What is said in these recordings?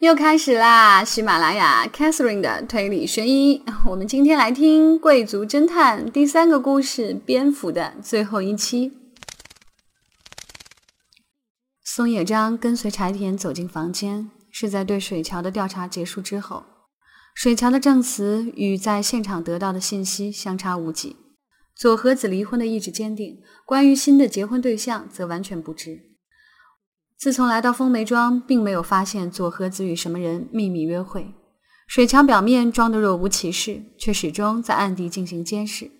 又开始啦！喜马拉雅 Catherine 的推理悬疑，我们今天来听《贵族侦探》第三个故事——蝙蝠的最后一期。松野章跟随柴田走进房间，是在对水桥的调查结束之后。水桥的证词与在现场得到的信息相差无几。佐和子离婚的意志坚定，关于新的结婚对象则完全不知。自从来到风梅庄，并没有发现佐和子与什么人秘密约会。水桥表面装得若无其事，却始终在暗地进行监视。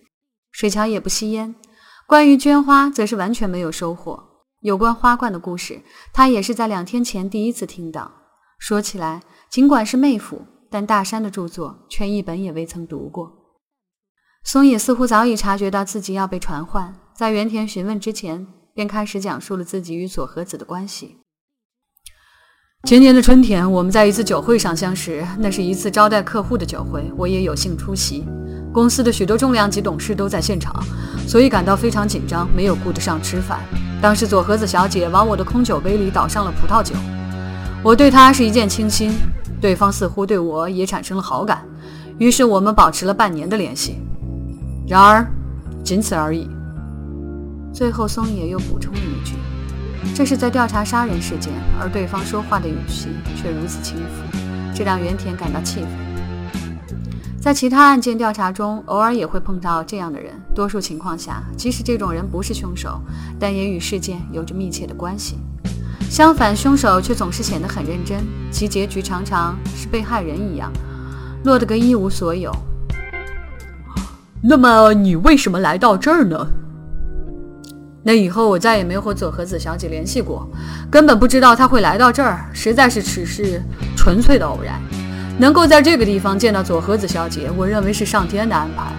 水桥也不吸烟。关于绢花，则是完全没有收获。有关花冠的故事，他也是在两天前第一次听到。说起来，尽管是妹夫，但大山的著作却一本也未曾读过。松野似乎早已察觉到自己要被传唤，在原田询问之前。便开始讲述了自己与佐和子的关系。前年的春天，我们在一次酒会上相识，那是一次招待客户的酒会，我也有幸出席。公司的许多重量级董事都在现场，所以感到非常紧张，没有顾得上吃饭。当时佐和子小姐往我的空酒杯里倒上了葡萄酒，我对她是一见倾心，对方似乎对我也产生了好感，于是我们保持了半年的联系。然而，仅此而已。最后，松野又补充了一句：“这是在调查杀人事件，而对方说话的语气却如此轻浮，这让原田感到气愤。在其他案件调查中，偶尔也会碰到这样的人，多数情况下，即使这种人不是凶手，但也与事件有着密切的关系。相反，凶手却总是显得很认真，其结局常常是被害人一样，落得个一无所有。那么，你为什么来到这儿呢？”那以后我再也没有和佐和子小姐联系过，根本不知道她会来到这儿，实在是只是纯粹的偶然。能够在这个地方见到佐和子小姐，我认为是上天的安排。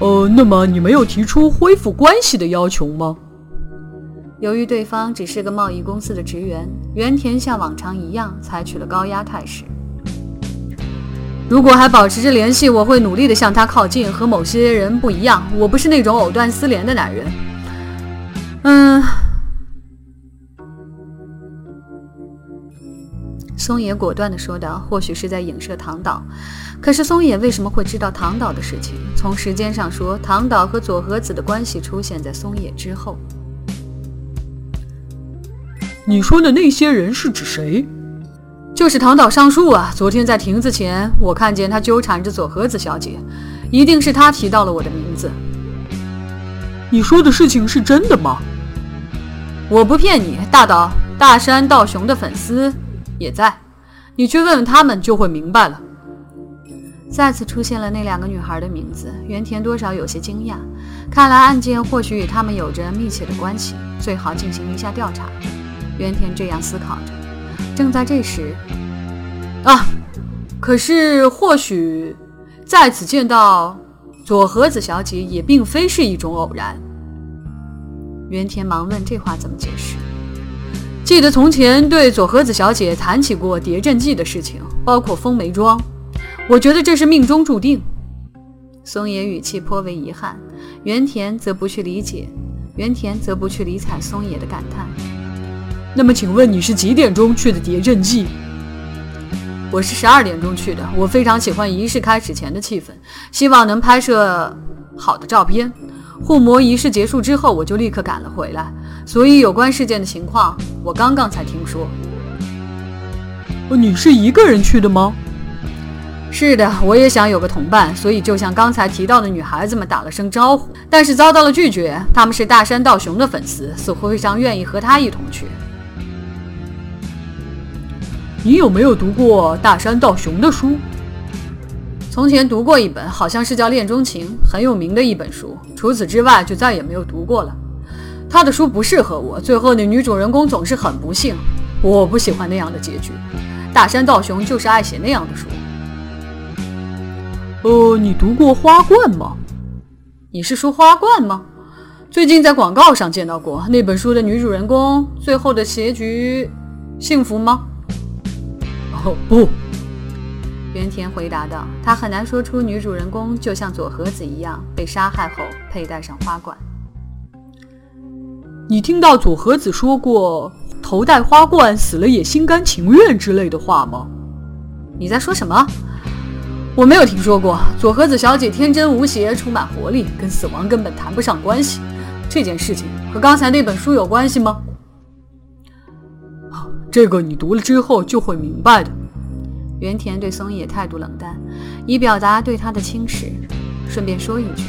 呃，那么你没有提出恢复关系的要求吗？由于对方只是个贸易公司的职员，原田像往常一样采取了高压态势。如果还保持着联系，我会努力的向他靠近。和某些人不一样，我不是那种藕断丝连的男人。嗯，松野果断的说道。或许是在影射唐岛，可是松野为什么会知道唐岛的事情？从时间上说，唐岛和佐和子的关系出现在松野之后。你说的那些人是指谁？就是唐岛上树啊！昨天在亭子前，我看见他纠缠着佐和子小姐，一定是他提到了我的名字。你说的事情是真的吗？我不骗你，大岛大山道雄的粉丝也在，你去问问他们就会明白了。再次出现了那两个女孩的名字，原田多少有些惊讶。看来案件或许与他们有着密切的关系，最好进行一下调查。原田这样思考着。正在这时，啊！可是或许在此见到佐和子小姐也并非是一种偶然。原田忙问：“这话怎么解释？”记得从前对佐和子小姐谈起过谍阵记的事情，包括风梅庄。我觉得这是命中注定。松野语气颇为遗憾，原田则不去理解，原田则不去理睬松野的感叹。那么，请问你是几点钟去的谍阵记？我是十二点钟去的。我非常喜欢仪式开始前的气氛，希望能拍摄好的照片。护魔仪式结束之后，我就立刻赶了回来。所以，有关事件的情况，我刚刚才听说。你是一个人去的吗？是的，我也想有个同伴，所以就像刚才提到的女孩子们打了声招呼，但是遭到了拒绝。他们是大山道雄的粉丝，似乎非常愿意和他一同去。你有没有读过大山道雄的书？从前读过一本，好像是叫《恋钟情》，很有名的一本书。除此之外，就再也没有读过了。他的书不适合我，最后的女主人公总是很不幸。我不喜欢那样的结局。大山道雄就是爱写那样的书。呃，你读过《花冠》吗？你是说《花冠》吗？最近在广告上见到过那本书的女主人公，最后的结局幸福吗？不，原田回答道：“他很难说出女主人公就像佐和子一样被杀害后佩戴上花冠。你听到佐和子说过头戴花冠，死了也心甘情愿之类的话吗？你在说什么？我没有听说过。佐和子小姐天真无邪，充满活力，跟死亡根本谈不上关系。这件事情和刚才那本书有关系吗？这个你读了之后就会明白的。原田对松野态度冷淡，以表达对他的轻视。顺便说一句，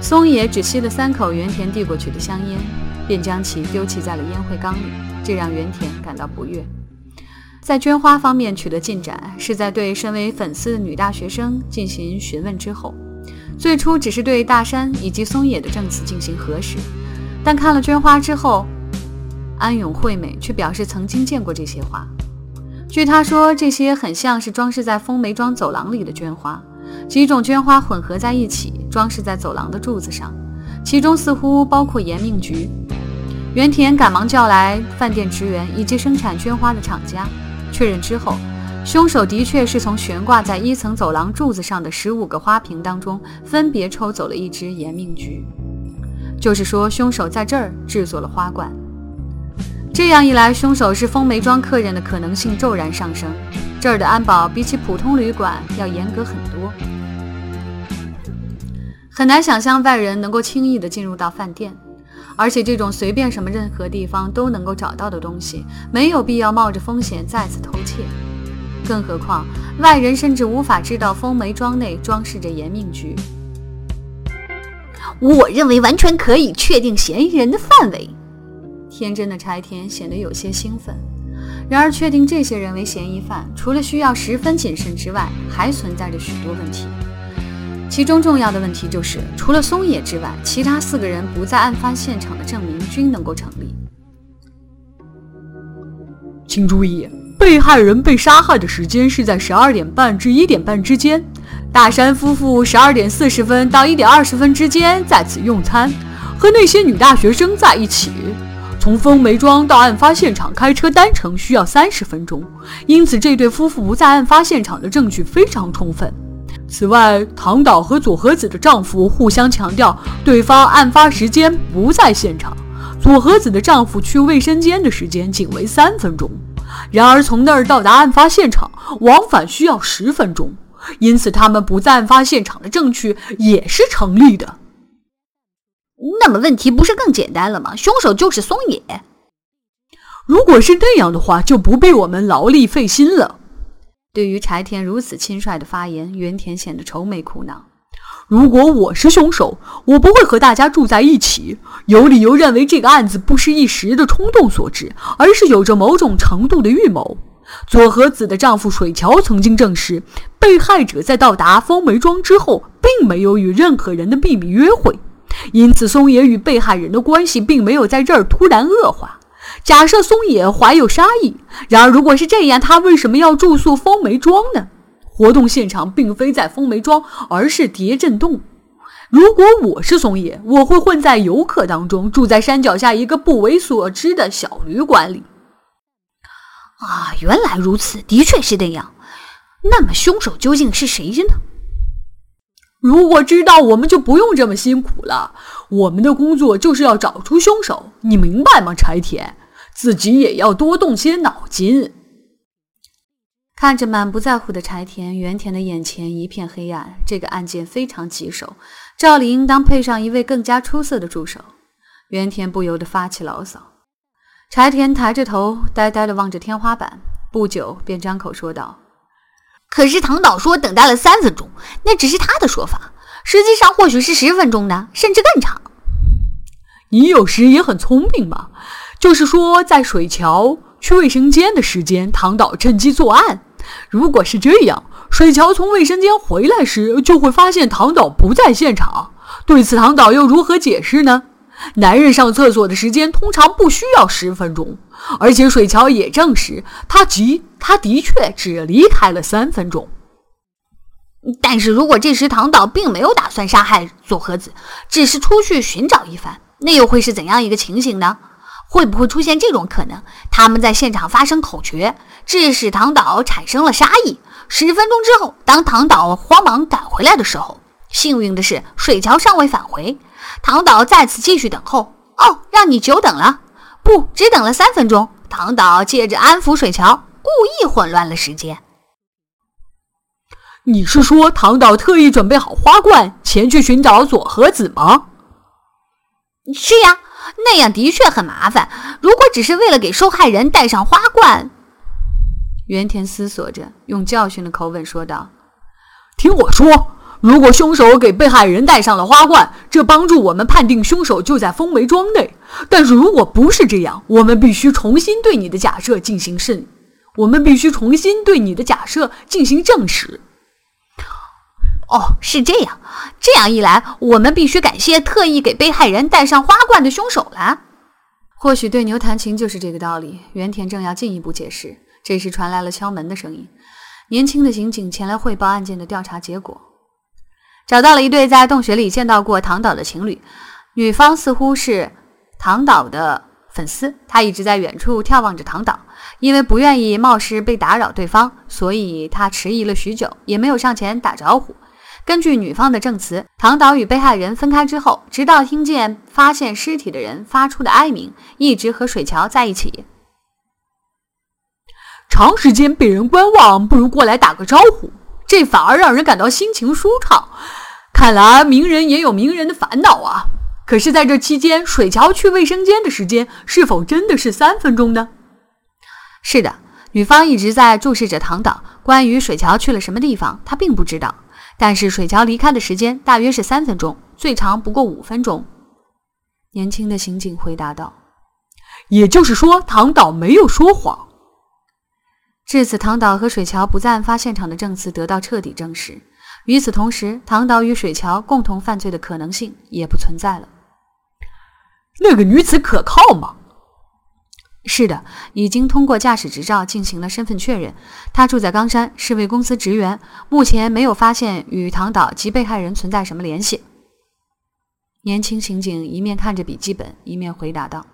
松野只吸了三口原田递过去的香烟，便将其丢弃在了烟灰缸里，这让原田感到不悦。在绢花方面取得进展，是在对身为粉丝的女大学生进行询问之后。最初只是对大山以及松野的证词进行核实，但看了绢花之后，安永惠美却表示曾经见过这些花。据她说，这些很像是装饰在风梅庄走廊里的绢花，几种绢花混合在一起，装饰在走廊的柱子上，其中似乎包括延命菊。原田赶忙叫来饭店职员以及生产绢花的厂家。确认之后，凶手的确是从悬挂在一层走廊柱子上的十五个花瓶当中分别抽走了一支延命菊，就是说，凶手在这儿制作了花冠。这样一来，凶手是风梅庄客人的可能性骤然上升。这儿的安保比起普通旅馆要严格很多，很难想象外人能够轻易地进入到饭店。而且这种随便什么任何地方都能够找到的东西，没有必要冒着风险再次偷窃。更何况外人甚至无法知道风梅庄内装饰着延命菊。我认为完全可以确定嫌疑人的范围。天真的柴田显得有些兴奋。然而，确定这些人为嫌疑犯，除了需要十分谨慎之外，还存在着许多问题。其中重要的问题就是，除了松野之外，其他四个人不在案发现场的证明均能够成立。请注意，被害人被杀害的时间是在十二点半至一点半之间。大山夫妇十二点四十分到一点二十分之间在此用餐，和那些女大学生在一起。从丰梅庄到案发现场开车单程需要三十分钟，因此这对夫妇不在案发现场的证据非常充分。此外，唐岛和佐和子的丈夫互相强调对方案发时间不在现场。佐和子的丈夫去卫生间的时间仅为三分钟，然而从那儿到达案发现场往返需要十分钟，因此他们不在案发现场的证据也是成立的。那么问题不是更简单了吗？凶手就是松野。如果是那样的话，就不必我们劳力费心了。对于柴田如此轻率的发言，原田显得愁眉苦恼。如果我是凶手，我不会和大家住在一起。有理由认为这个案子不是一时的冲动所致，而是有着某种程度的预谋。佐和子的丈夫水桥曾经证实，被害者在到达风梅庄之后，并没有与任何人的秘密约会，因此松野与被害人的关系并没有在这儿突然恶化。假设松野怀有杀意，然而如果是这样，他为什么要住宿风梅庄呢？活动现场并非在风梅庄，而是叠震洞。如果我是松野，我会混在游客当中，住在山脚下一个不为所知的小旅馆里。啊，原来如此，的确是这样。那么凶手究竟是谁呢？如果知道，我们就不用这么辛苦了。我们的工作就是要找出凶手，你明白吗，柴田？自己也要多动些脑筋。看着满不在乎的柴田，原田的眼前一片黑暗。这个案件非常棘手，照理应当配上一位更加出色的助手。原田不由得发起牢骚。柴田抬着头，呆呆地望着天花板，不久便张口说道：“可是唐导说等待了三分钟，那只是他的说法。”实际上或许是十分钟呢，甚至更长。你有时也很聪明嘛，就是说，在水桥去卫生间的时间，唐导趁机作案。如果是这样，水桥从卫生间回来时就会发现唐导不在现场。对此，唐导又如何解释呢？男人上厕所的时间通常不需要十分钟，而且水桥也证实，他急他的确只离开了三分钟。但是如果这时唐导并没有打算杀害佐和子，只是出去寻找一番，那又会是怎样一个情形呢？会不会出现这种可能？他们在现场发生口角，致使唐导产生了杀意。十分钟之后，当唐导慌忙赶回来的时候，幸运的是水桥尚未返回，唐导在此继续等候。哦，让你久等了，不，只等了三分钟。唐导借着安抚水桥，故意混乱了时间。你是说唐导特意准备好花冠，前去寻找佐和子吗？是呀，那样的确很麻烦。如果只是为了给受害人戴上花冠，原田思索着，用教训的口吻说道：“听我说，如果凶手给被害人戴上了花冠，这帮助我们判定凶手就在风梅庄内。但是如果不是这样，我们必须重新对你的假设进行审，我们必须重新对你的假设进行证实。”哦，是这样。这样一来，我们必须感谢特意给被害人戴上花冠的凶手了。或许对牛弹琴就是这个道理。原田正要进一步解释，这时传来了敲门的声音。年轻的刑警前来汇报案件的调查结果，找到了一对在洞穴里见到过唐岛的情侣。女方似乎是唐岛的粉丝，她一直在远处眺望着唐岛。因为不愿意冒失被打扰对方，所以她迟疑了许久，也没有上前打招呼。根据女方的证词，唐导与被害人分开之后，直到听见发现尸体的人发出的哀鸣，一直和水桥在一起。长时间被人观望，不如过来打个招呼，这反而让人感到心情舒畅。看来名人也有名人的烦恼啊。可是，在这期间，水桥去卫生间的时间是否真的是三分钟呢？是的，女方一直在注视着唐导。关于水桥去了什么地方，她并不知道。但是水桥离开的时间大约是三分钟，最长不过五分钟。年轻的刑警回答道：“也就是说，唐导没有说谎。”至此，唐导和水桥不在案发现场的证词得到彻底证实。与此同时，唐导与水桥共同犯罪的可能性也不存在了。那个女子可靠吗？是的，已经通过驾驶执照进行了身份确认。她住在冈山，是位公司职员。目前没有发现与唐岛及被害人存在什么联系。年轻刑警一面看着笔记本，一面回答道：“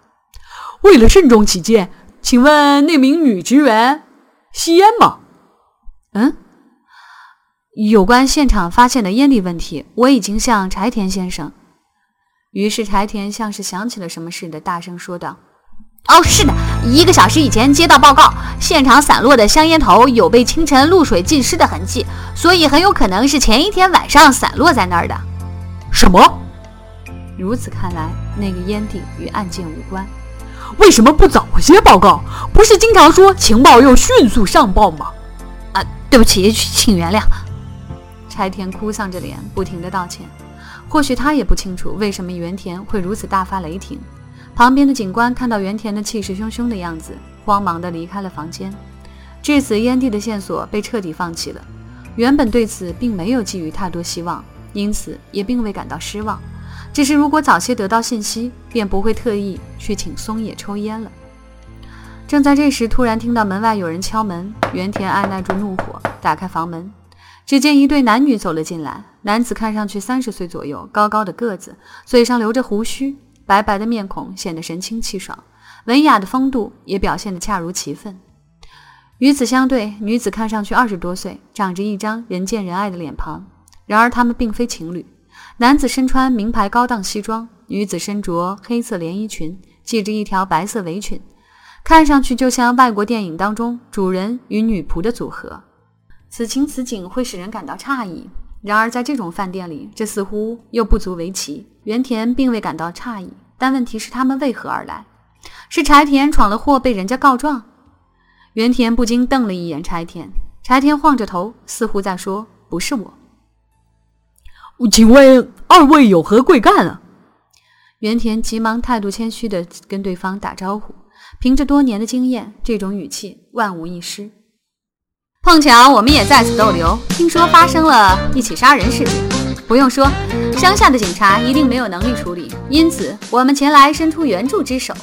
为了慎重起见，请问那名女职员吸烟吗？”“嗯，有关现场发现的烟蒂问题，我已经向柴田先生。”于是柴田像是想起了什么似的，大声说道。哦，是的，一个小时以前接到报告，现场散落的香烟头有被清晨露水浸湿的痕迹，所以很有可能是前一天晚上散落在那儿的。什么？如此看来，那个烟蒂与案件无关。为什么不早些报告？不是经常说情报要迅速上报吗？啊，对不起，请原谅。柴田哭丧着脸，不停地道歉。或许他也不清楚为什么原田会如此大发雷霆。旁边的警官看到原田的气势汹汹的样子，慌忙地离开了房间。至此，烟蒂的线索被彻底放弃了。原本对此并没有寄予太多希望，因此也并未感到失望。只是如果早些得到信息，便不会特意去请松野抽烟了。正在这时，突然听到门外有人敲门。原田按耐住怒火，打开房门，只见一对男女走了进来。男子看上去三十岁左右，高高的个子，嘴上留着胡须。白白的面孔显得神清气爽，文雅的风度也表现得恰如其分。与此相对，女子看上去二十多岁，长着一张人见人爱的脸庞。然而，他们并非情侣。男子身穿名牌高档西装，女子身着黑色连衣裙，系着一条白色围裙，看上去就像外国电影当中主人与女仆的组合。此情此景会使人感到诧异。然而，在这种饭店里，这似乎又不足为奇。原田并未感到诧异，但问题是他们为何而来？是柴田闯了祸，被人家告状？原田不禁瞪了一眼柴田。柴田晃着头，似乎在说：“不是我。”请问二位有何贵干啊？原田急忙态度谦虚地跟对方打招呼。凭着多年的经验，这种语气万无一失。碰巧我们也在此逗留，听说发生了一起杀人事件。不用说，乡下的警察一定没有能力处理，因此我们前来伸出援助之手。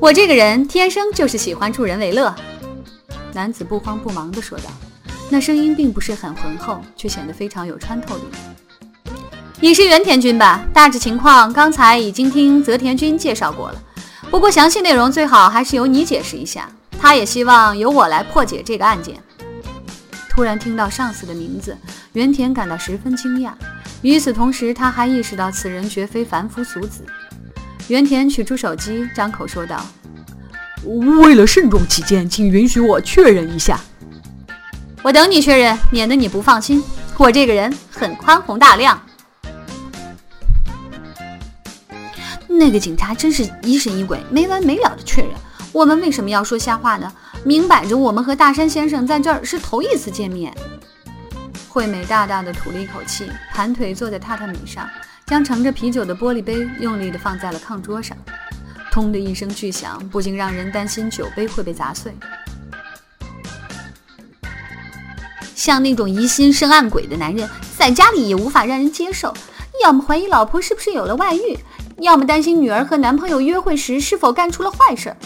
我这个人天生就是喜欢助人为乐。男子不慌不忙地说道，那声音并不是很浑厚，却显得非常有穿透力。你是原田君吧？大致情况刚才已经听泽田君介绍过了，不过详细内容最好还是由你解释一下。他也希望由我来破解这个案件。突然听到上司的名字，原田感到十分惊讶。与此同时，他还意识到此人绝非凡夫俗子。原田取出手机，张口说道：“为了慎重起见，请允许我确认一下。我等你确认，免得你不放心。我这个人很宽宏大量。那个警察真是疑神疑鬼，没完没了的确认。我们为什么要说瞎话呢？明摆着我们和大山先生在这儿是头一次见面。惠美大大的吐了一口气，盘腿坐在榻榻米上，将盛着啤酒的玻璃杯用力地放在了炕桌上。砰的一声巨响，不禁让人担心酒杯会被砸碎。像那种疑心生暗鬼的男人，在家里也无法让人接受。要么怀疑老婆是不是有了外遇，要么担心女儿和男朋友约会时是否干出了坏事儿。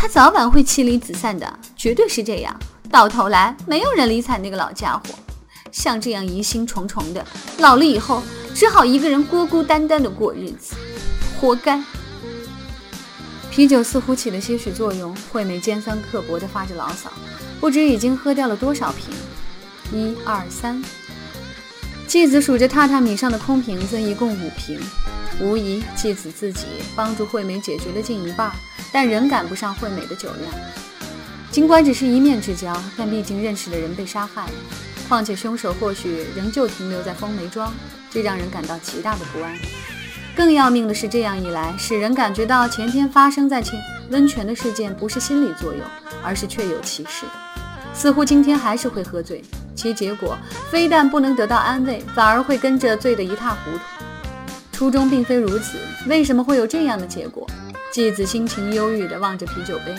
他早晚会妻离子散的，绝对是这样。到头来，没有人理睬那个老家伙。像这样疑心重重的，老了以后只好一个人孤孤单单的过日子，活该。啤酒似乎起了些许作用，惠美尖酸刻薄地发着牢骚，不知已经喝掉了多少瓶。一二三，继子数着榻榻米上的空瓶子，一共五瓶。无疑，继子自己帮助惠美解决了近一半，但仍赶不上惠美的酒量。尽管只是一面之交，但毕竟认识的人被杀害了。况且凶手或许仍旧停留在风梅庄，这让人感到极大的不安。更要命的是，这样一来，使人感觉到前天发生在前温泉的事件不是心理作用，而是确有其事。似乎今天还是会喝醉，其结果非但不能得到安慰，反而会跟着醉得一塌糊涂。初衷并非如此，为什么会有这样的结果？继子心情忧郁地望着啤酒杯，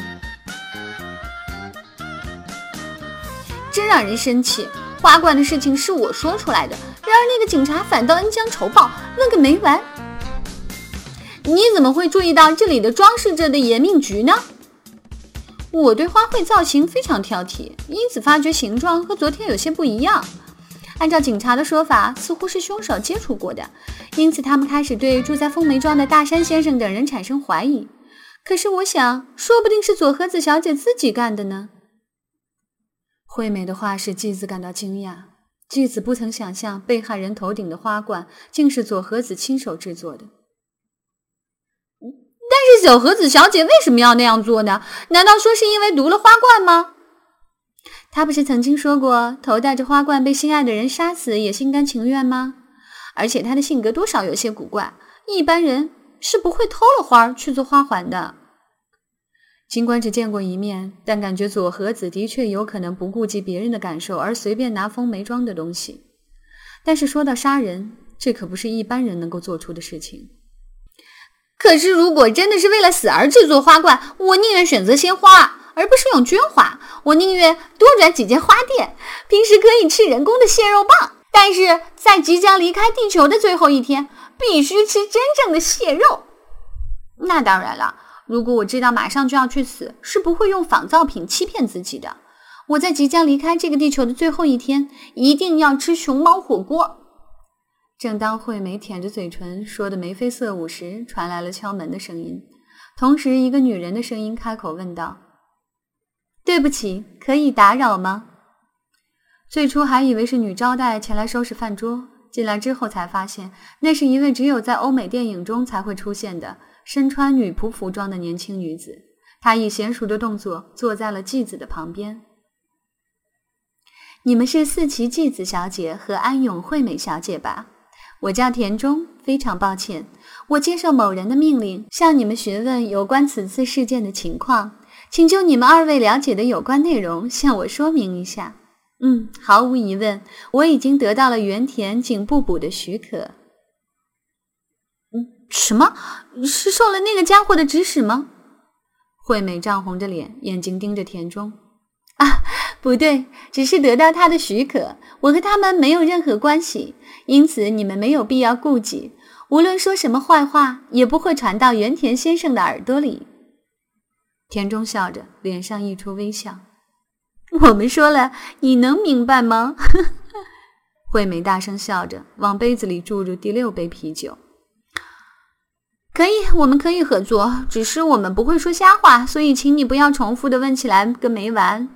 真让人生气。花冠的事情是我说出来的，然而那个警察反倒恩将仇报，问个没完。你怎么会注意到这里的装饰着的延命菊呢？我对花卉造型非常挑剔，因此发觉形状和昨天有些不一样。按照警察的说法，似乎是凶手接触过的，因此他们开始对住在凤梅庄的大山先生等人产生怀疑。可是我想，说不定是佐和子小姐自己干的呢。惠美的话使继子感到惊讶。继子不曾想象被害人头顶的花冠竟是佐和子亲手制作的。但是佐和子小姐为什么要那样做呢？难道说是因为读了花冠吗？他不是曾经说过，头戴着花冠被心爱的人杀死也心甘情愿吗？而且他的性格多少有些古怪，一般人是不会偷了花去做花环的。尽管只见过一面，但感觉左和子的确有可能不顾及别人的感受而随便拿风梅庄的东西。但是说到杀人，这可不是一般人能够做出的事情。可是如果真的是为了死而制作花冠，我宁愿选择鲜花，而不是用绢花。我宁愿多转几间花店。平时可以吃人工的蟹肉棒，但是在即将离开地球的最后一天，必须吃真正的蟹肉。那当然了。如果我知道马上就要去死，是不会用仿造品欺骗自己的。我在即将离开这个地球的最后一天，一定要吃熊猫火锅。正当惠美舔着嘴唇说的眉飞色舞时，传来了敲门的声音，同时一个女人的声音开口问道：“对不起，可以打扰吗？”最初还以为是女招待前来收拾饭桌，进来之后才发现，那是一位只有在欧美电影中才会出现的。身穿女仆服装的年轻女子，她以娴熟的动作坐在了继子的旁边。你们是四旗继子小姐和安永惠美小姐吧？我叫田中，非常抱歉，我接受某人的命令向你们询问有关此次事件的情况，请就你们二位了解的有关内容向我说明一下。嗯，毫无疑问，我已经得到了原田警部补的许可。嗯什么是受了那个家伙的指使吗？惠美涨红着脸，眼睛盯着田中。啊，不对，只是得到他的许可。我和他们没有任何关系，因此你们没有必要顾忌。无论说什么坏话，也不会传到原田先生的耳朵里。田中笑着，脸上溢出微笑。我们说了，你能明白吗？惠美大声笑着，往杯子里注入第六杯啤酒。可以，我们可以合作，只是我们不会说瞎话，所以请你不要重复的问起来个没完。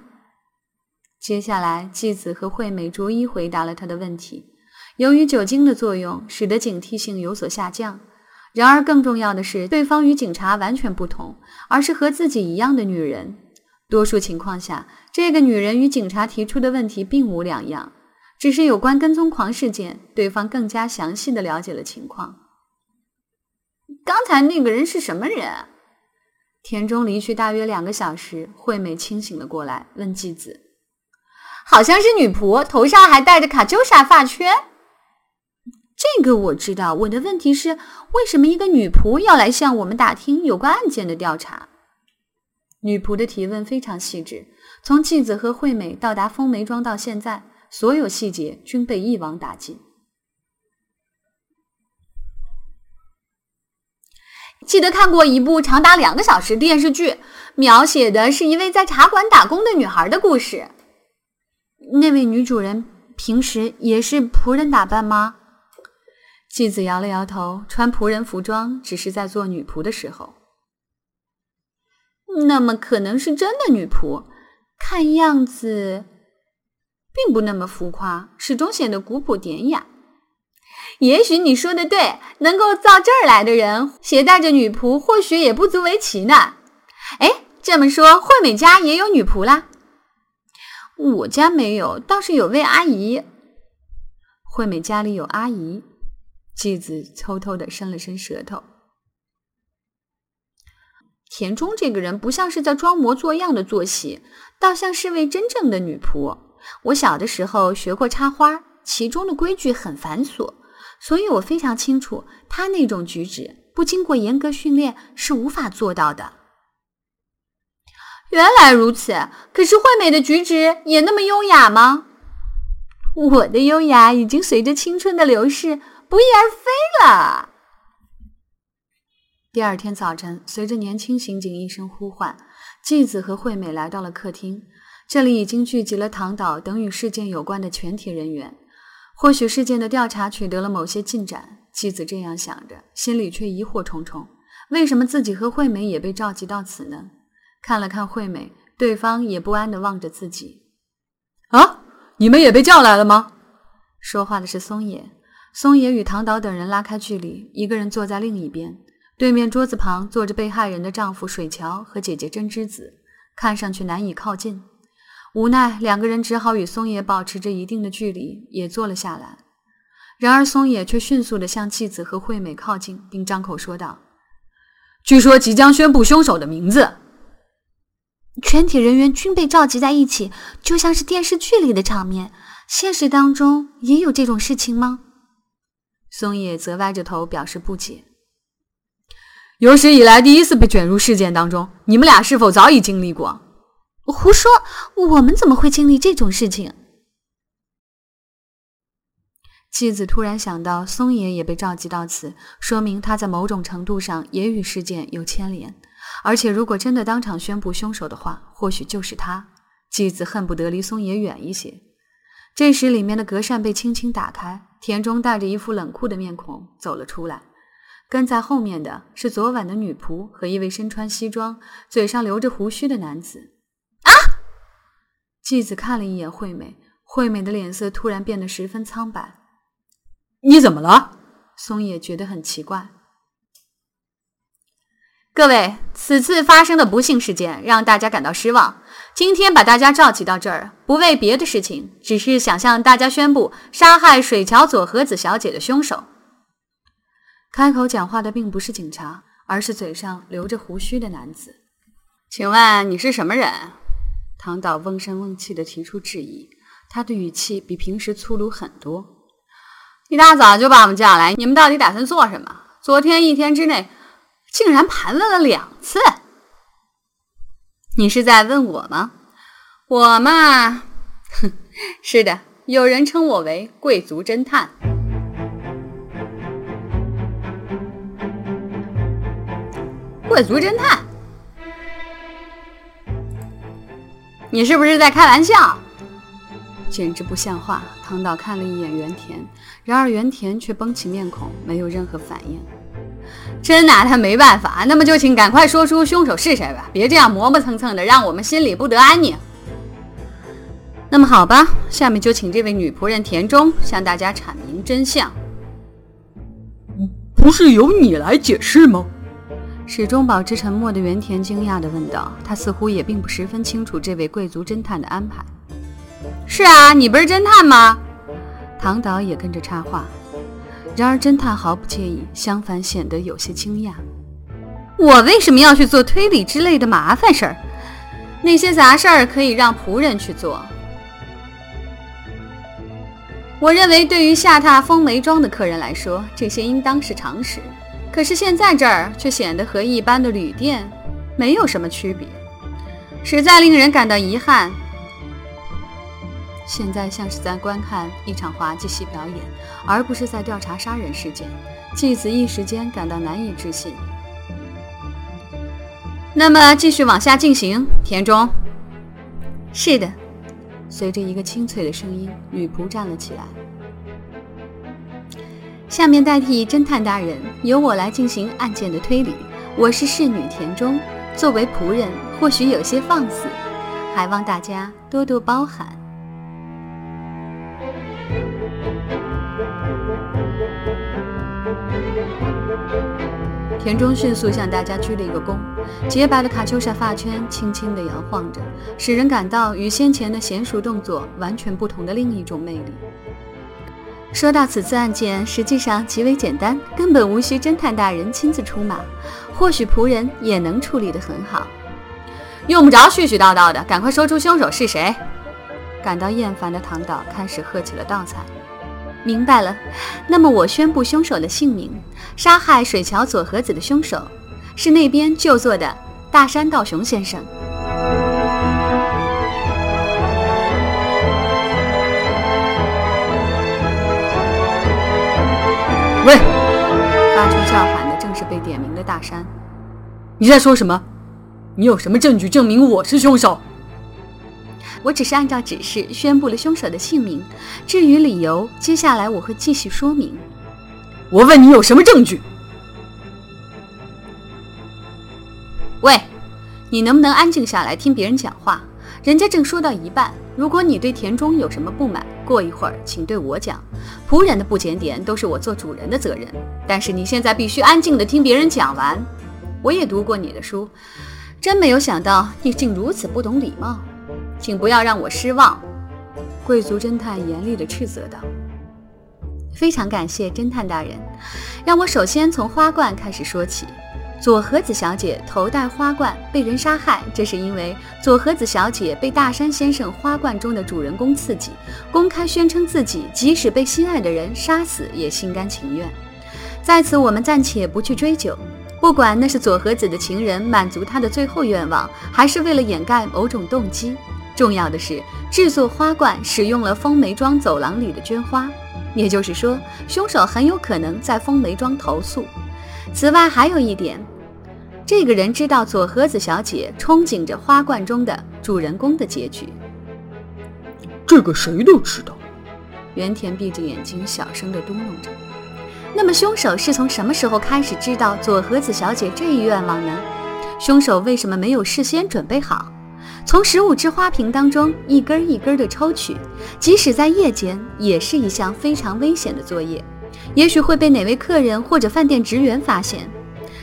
接下来，继子和惠美逐一回答了他的问题。由于酒精的作用，使得警惕性有所下降，然而，更重要的是，对方与警察完全不同，而是和自己一样的女人。多数情况下，这个女人与警察提出的问题并无两样，只是有关跟踪狂事件，对方更加详细的了解了情况。刚才那个人是什么人？田中离去大约两个小时，惠美清醒了过来，问继子：“好像是女仆，头上还戴着卡秋莎发圈。”这个我知道。我的问题是，为什么一个女仆要来向我们打听有关案件的调查？女仆的提问非常细致，从继子和惠美到达风梅庄到现在，所有细节均被一网打尽。记得看过一部长达两个小时电视剧，描写的是一位在茶馆打工的女孩的故事。那位女主人平时也是仆人打扮吗？继子摇了摇头，穿仆人服装只是在做女仆的时候。那么可能是真的女仆，看样子并不那么浮夸，始终显得古朴典雅。也许你说的对，能够到这儿来的人携带着女仆，或许也不足为奇呢。哎，这么说，惠美家也有女仆啦？我家没有，倒是有位阿姨。惠美家里有阿姨。继子偷偷的伸了伸舌头。田中这个人不像是在装模作样的做戏，倒像是位真正的女仆。我小的时候学过插花，其中的规矩很繁琐，所以我非常清楚，她那种举止不经过严格训练是无法做到的。原来如此，可是惠美的举止也那么优雅吗？我的优雅已经随着青春的流逝。不翼而飞了。第二天早晨，随着年轻刑警一声呼唤，继子和惠美来到了客厅。这里已经聚集了唐岛等与事件有关的全体人员。或许事件的调查取得了某些进展，继子这样想着，心里却疑惑重重：为什么自己和惠美也被召集到此呢？看了看惠美，对方也不安地望着自己。啊，你们也被叫来了吗？说话的是松野。松野与唐岛等人拉开距离，一个人坐在另一边。对面桌子旁坐着被害人的丈夫水桥和姐姐真之子，看上去难以靠近。无奈，两个人只好与松野保持着一定的距离，也坐了下来。然而，松野却迅速地向继子和惠美靠近，并张口说道：“据说即将宣布凶手的名字。”全体人员均被召集在一起，就像是电视剧里的场面。现实当中也有这种事情吗？松野则歪着头表示不解。有史以来第一次被卷入事件当中，你们俩是否早已经历过？胡说，我们怎么会经历这种事情？妻子突然想到，松野也被召集到此，说明他在某种程度上也与事件有牵连。而且，如果真的当场宣布凶手的话，或许就是他。妻子恨不得离松野远一些。这时，里面的隔扇被轻轻打开。田中带着一副冷酷的面孔走了出来，跟在后面的是昨晚的女仆和一位身穿西装、嘴上留着胡须的男子。啊！继子看了一眼惠美，惠美的脸色突然变得十分苍白。你怎么了？松野觉得很奇怪。各位，此次发生的不幸事件让大家感到失望。今天把大家召集到这儿，不为别的事情，只是想向大家宣布杀害水桥佐和子小姐的凶手。开口讲话的并不是警察，而是嘴上留着胡须的男子。请问你是什么人？唐导瓮声瓮气地提出质疑，他的语气比平时粗鲁很多。一大早就把我们叫来，你们到底打算做什么？昨天一天之内。竟然盘问了两次，你是在问我吗？我嘛，哼，是的，有人称我为贵族侦探。贵族侦探，你是不是在开玩笑？简直不像话！唐导看了一眼原田，然而原田却绷起面孔，没有任何反应。真拿他没办法，那么就请赶快说出凶手是谁吧，别这样磨磨蹭蹭的，让我们心里不得安宁。那么好吧，下面就请这位女仆人田中向大家阐明真相。不是由你来解释吗？始终保持沉默的原田惊讶地问道。他似乎也并不十分清楚这位贵族侦探的安排。是啊，你不是侦探吗？唐导也跟着插话。然而侦探毫不介意，相反显得有些惊讶。我为什么要去做推理之类的麻烦事儿？那些杂事儿可以让仆人去做。我认为，对于下榻风梅庄的客人来说，这些应当是常识。可是现在这儿却显得和一般的旅店没有什么区别，实在令人感到遗憾。现在像是在观看一场滑稽戏表演，而不是在调查杀人事件。继子一时间感到难以置信。那么，继续往下进行，田中。是的。随着一个清脆的声音，女仆站了起来。下面代替侦探大人，由我来进行案件的推理。我是侍女田中，作为仆人，或许有些放肆，还望大家多多包涵。田中迅速向大家鞠了一个躬，洁白的卡秋莎发圈轻轻地摇晃着，使人感到与先前的娴熟动作完全不同的另一种魅力。说到此次案件，实际上极为简单，根本无需侦探大人亲自出马，或许仆人也能处理得很好。用不着絮絮叨叨的，赶快说出凶手是谁。感到厌烦的唐导开始喝起了倒彩。明白了，那么我宣布凶手的姓名：杀害水桥佐和子的凶手是那边就坐的大山道雄先生。喂！发出叫喊的正是被点名的大山。你在说什么？你有什么证据证明我是凶手？我只是按照指示宣布了凶手的姓名，至于理由，接下来我会继续说明。我问你有什么证据？喂，你能不能安静下来听别人讲话？人家正说到一半。如果你对田中有什么不满，过一会儿请对我讲。仆人的不检点都是我做主人的责任，但是你现在必须安静的听别人讲完。我也读过你的书，真没有想到你竟如此不懂礼貌。请不要让我失望，贵族侦探严厉地斥责道。非常感谢侦探大人，让我首先从花冠开始说起。佐和子小姐头戴花冠被人杀害，这是因为佐和子小姐被大山先生花冠中的主人公刺激，公开宣称自己即使被心爱的人杀死也心甘情愿。在此，我们暂且不去追究，不管那是佐和子的情人满足他的最后愿望，还是为了掩盖某种动机。重要的是，制作花冠使用了风梅庄走廊里的绢花，也就是说，凶手很有可能在风梅庄投宿。此外，还有一点，这个人知道左和子小姐憧憬着花冠中的主人公的结局。这个谁都知道。原田闭着眼睛，小声地嘟囔着。那么，凶手是从什么时候开始知道左和子小姐这一愿望呢？凶手为什么没有事先准备好？从十五支花瓶当中一根一根的抽取，即使在夜间，也是一项非常危险的作业，也许会被哪位客人或者饭店职员发现。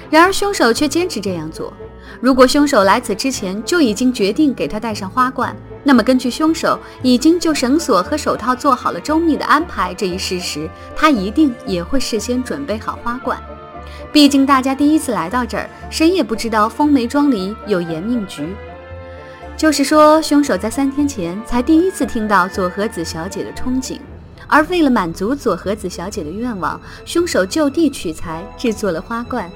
然而凶手却坚持这样做。如果凶手来此之前就已经决定给他戴上花冠，那么根据凶手已经就绳索和手套做好了周密的安排这一事实，他一定也会事先准备好花冠。毕竟大家第一次来到这儿，谁也不知道风梅庄里有延命局。就是说，凶手在三天前才第一次听到佐和子小姐的憧憬，而为了满足佐和子小姐的愿望，凶手就地取材制作了花冠。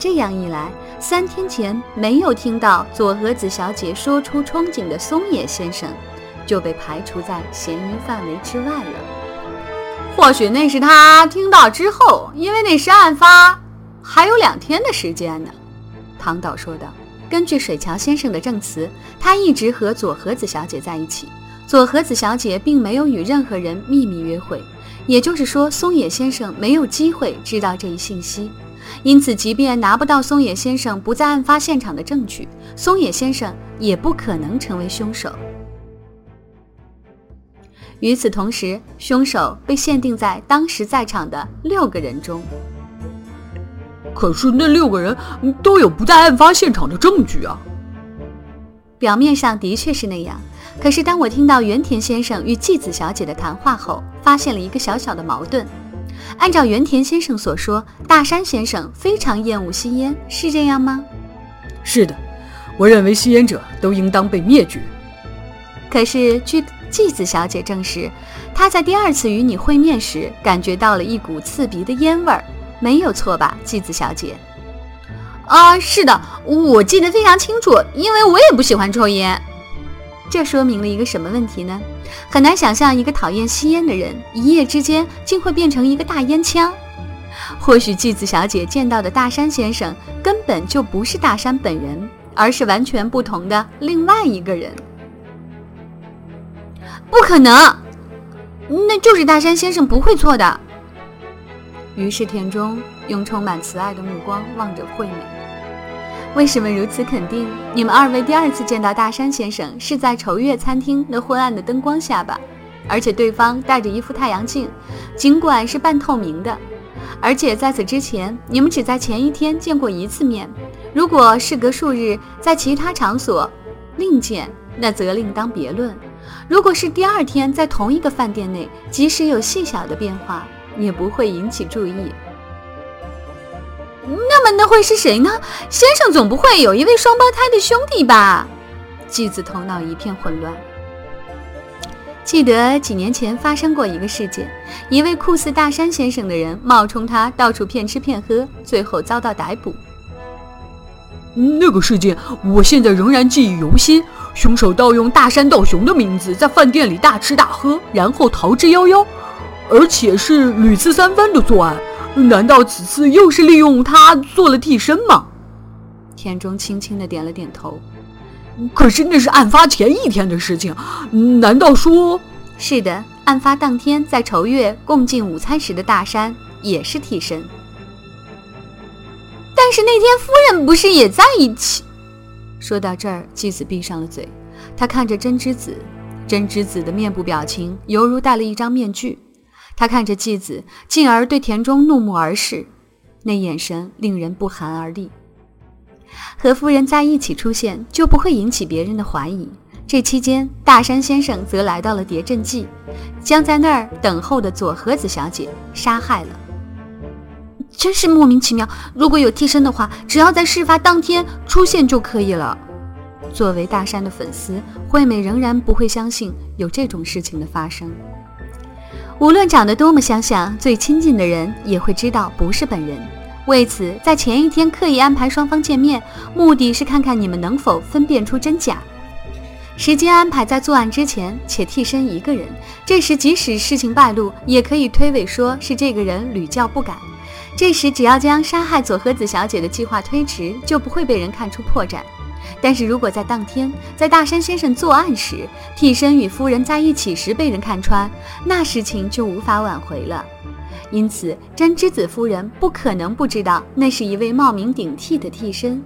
这样一来，三天前没有听到佐和子小姐说出憧憬的松野先生就被排除在嫌疑范围之外了。或许那是他听到之后，因为那时案发还有两天的时间呢。唐导说道。根据水桥先生的证词，他一直和佐和子小姐在一起。佐和子小姐并没有与任何人秘密约会，也就是说，松野先生没有机会知道这一信息。因此，即便拿不到松野先生不在案发现场的证据，松野先生也不可能成为凶手。与此同时，凶手被限定在当时在场的六个人中。可是那六个人都有不在案发现场的证据啊。表面上的确是那样，可是当我听到原田先生与纪子小姐的谈话后，发现了一个小小的矛盾。按照原田先生所说，大山先生非常厌恶吸烟，是这样吗？是的，我认为吸烟者都应当被灭绝。可是据纪子小姐证实，她在第二次与你会面时感觉到了一股刺鼻的烟味儿，没有错吧，纪子小姐？啊，是的，我记得非常清楚，因为我也不喜欢抽烟。这说明了一个什么问题呢？很难想象一个讨厌吸烟的人，一夜之间竟会变成一个大烟枪。或许纪子小姐见到的大山先生根本就不是大山本人，而是完全不同的另外一个人。不可能，那就是大山先生不会错的。于是田中用充满慈爱的目光望着惠美。为什么如此肯定？你们二位第二次见到大山先生是在愁月餐厅那昏暗的灯光下吧？而且对方戴着一副太阳镜，尽管是半透明的。而且在此之前，你们只在前一天见过一次面。如果事隔数日在其他场所另见，那则另当别论。如果是第二天在同一个饭店内，即使有细小的变化，也不会引起注意。那么那会是谁呢？先生总不会有一位双胞胎的兄弟吧？继子头脑一片混乱。记得几年前发生过一个事件，一位酷似大山先生的人冒充他到处骗吃骗喝，最后遭到逮捕。那个事件我现在仍然记忆犹新。凶手盗用大山道雄的名字，在饭店里大吃大喝，然后逃之夭夭，而且是屡次三番的作案。难道此次又是利用他做了替身吗？田中轻轻的点了点头。可是那是案发前一天的事情，难道说是的？案发当天在仇月共进午餐时的大山也是替身。但是那天夫人不是也在一起？说到这儿，继子闭上了嘴，他看着真之子，真之子的面部表情犹如戴了一张面具。他看着继子，进而对田中怒目而视，那眼神令人不寒而栗。和夫人在一起出现，就不会引起别人的怀疑。这期间，大山先生则来到了叠阵记，将在那儿等候的佐和子小姐杀害了。真是莫名其妙。如果有替身的话，只要在事发当天出现就可以了。作为大山的粉丝，惠美仍然不会相信有这种事情的发生。无论长得多么相像，最亲近的人也会知道不是本人。为此，在前一天刻意安排双方见面，目的是看看你们能否分辨出真假。时间安排在作案之前，且替身一个人。这时，即使事情败露，也可以推诿说是这个人屡教不改。这时，只要将杀害佐和子小姐的计划推迟，就不会被人看出破绽。但是如果在当天，在大山先生作案时，替身与夫人在一起时被人看穿，那事情就无法挽回了。因此，真之子夫人不可能不知道那是一位冒名顶替的替身。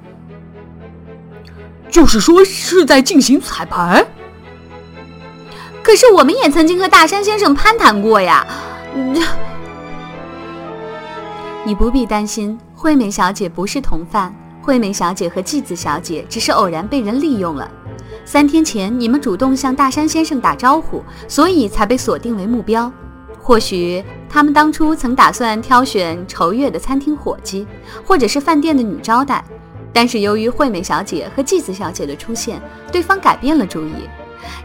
就是说是在进行彩排。可是我们也曾经和大山先生攀谈过呀。你不必担心，惠美小姐不是同犯。惠美小姐和纪子小姐只是偶然被人利用了。三天前，你们主动向大山先生打招呼，所以才被锁定为目标。或许他们当初曾打算挑选愁月的餐厅伙计，或者是饭店的女招待，但是由于惠美小姐和纪子小姐的出现，对方改变了主意。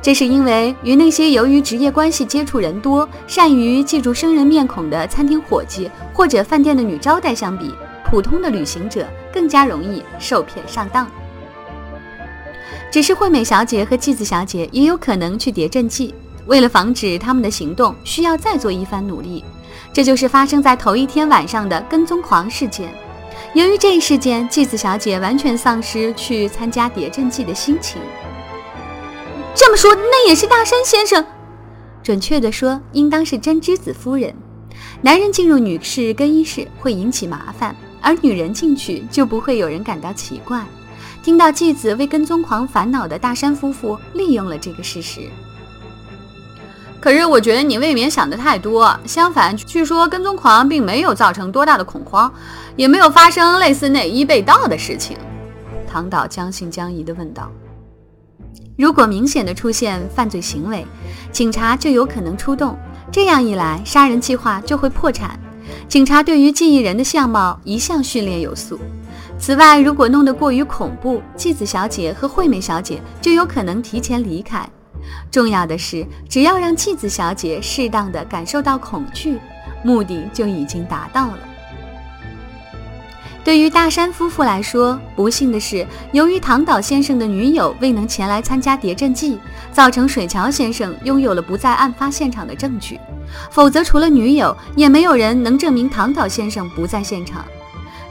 这是因为与那些由于职业关系接触人多、善于记住生人面孔的餐厅伙计或者饭店的女招待相比。普通的旅行者更加容易受骗上当。只是惠美小姐和纪子小姐也有可能去叠阵记，为了防止他们的行动，需要再做一番努力。这就是发生在头一天晚上的跟踪狂事件。由于这一事件，纪子小姐完全丧失去参加叠阵记的心情。这么说，那也是大山先生？准确的说，应当是真之子夫人。男人进入女士更衣室会引起麻烦。而女人进去就不会有人感到奇怪。听到继子为跟踪狂烦恼的大山夫妇利用了这个事实。可是我觉得你未免想的太多。相反，据说跟踪狂并没有造成多大的恐慌，也没有发生类似内衣被盗的事情。唐导将信将疑地问道：“如果明显的出现犯罪行为，警察就有可能出动。这样一来，杀人计划就会破产。警察对于记忆人的相貌一向训练有素。此外，如果弄得过于恐怖，纪子小姐和惠美小姐就有可能提前离开。”重要的是，只要让纪子小姐适当的感受到恐惧，目的就已经达到了。对于大山夫妇来说，不幸的是，由于唐岛先生的女友未能前来参加谍战记，造成水桥先生拥有了不在案发现场的证据。否则，除了女友，也没有人能证明唐岛先生不在现场。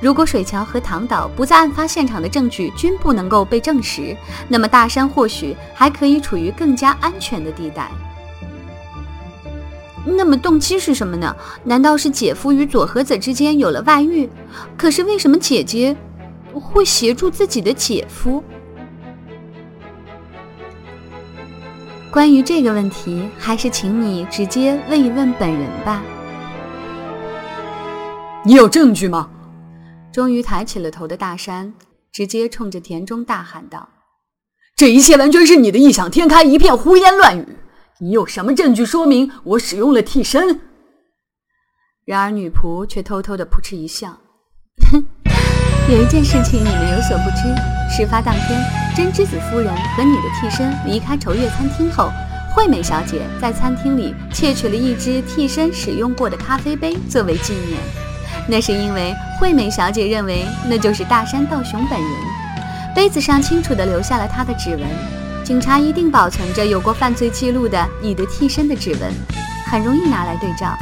如果水桥和唐岛不在案发现场的证据均不能够被证实，那么大山或许还可以处于更加安全的地带。那么动机是什么呢？难道是姐夫与佐和子之间有了外遇？可是为什么姐姐会协助自己的姐夫？关于这个问题，还是请你直接问一问本人吧。你有证据吗？终于抬起了头的大山，直接冲着田中大喊道：“这一切完全是你的异想天开，一片胡言乱语！你有什么证据说明我使用了替身？”然而女仆却偷偷的扑哧一笑：“哼，有一件事情你们有所不知，事发当天，真之子夫人和你的替身离开愁月餐厅后，惠美小姐在餐厅里窃取了一只替身使用过的咖啡杯作为纪念。”那是因为惠美小姐认为那就是大山道雄本人，杯子上清楚地留下了他的指纹。警察一定保存着有过犯罪记录的你的替身的指纹，很容易拿来对照。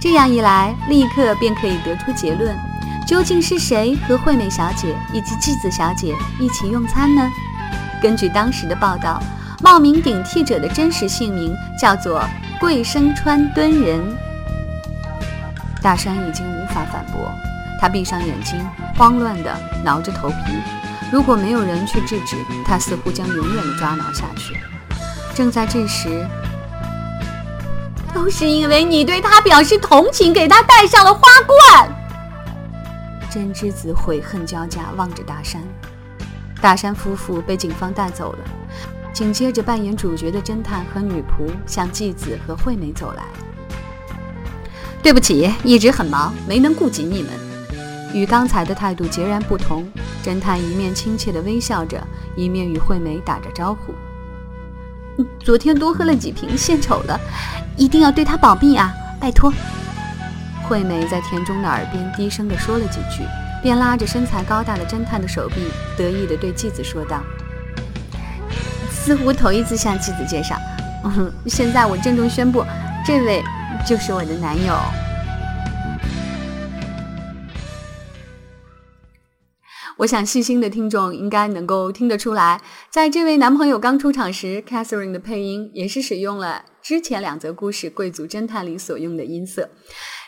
这样一来，立刻便可以得出结论：究竟是谁和惠美小姐以及纪子小姐一起用餐呢？根据当时的报道，冒名顶替者的真实姓名叫做桂生川敦人。大山已经无法反驳，他闭上眼睛，慌乱地挠着头皮。如果没有人去制止，他似乎将永远的抓挠下去。正在这时，都是因为你对他表示同情，给他戴上了花冠。真之子悔恨交加，望着大山。大山夫妇被警方带走了。紧接着，扮演主角的侦探和女仆向继子和惠美走来。对不起，一直很忙，没能顾及你们。与刚才的态度截然不同，侦探一面亲切地微笑着，一面与惠美打着招呼。昨天多喝了几瓶，献丑了，一定要对他保密啊，拜托。惠美在田中的耳边低声地说了几句，便拉着身材高大的侦探的手臂，得意地对继子说道：“似乎头一次向继子介绍，嗯，现在我郑重宣布，这位。”就是我的男友。我想细心的听众应该能够听得出来，在这位男朋友刚出场时，Catherine 的配音也是使用了之前两则故事《贵族侦探》里所用的音色。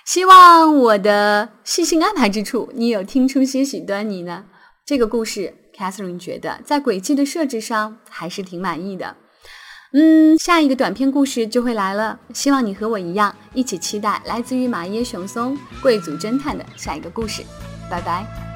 希望我的细心安排之处，你有听出些许端倪呢？这个故事，Catherine 觉得在轨迹的设置上还是挺满意的。嗯，下一个短篇故事就会来了，希望你和我一样，一起期待来自于马耶雄松《贵族侦探》的下一个故事。拜拜。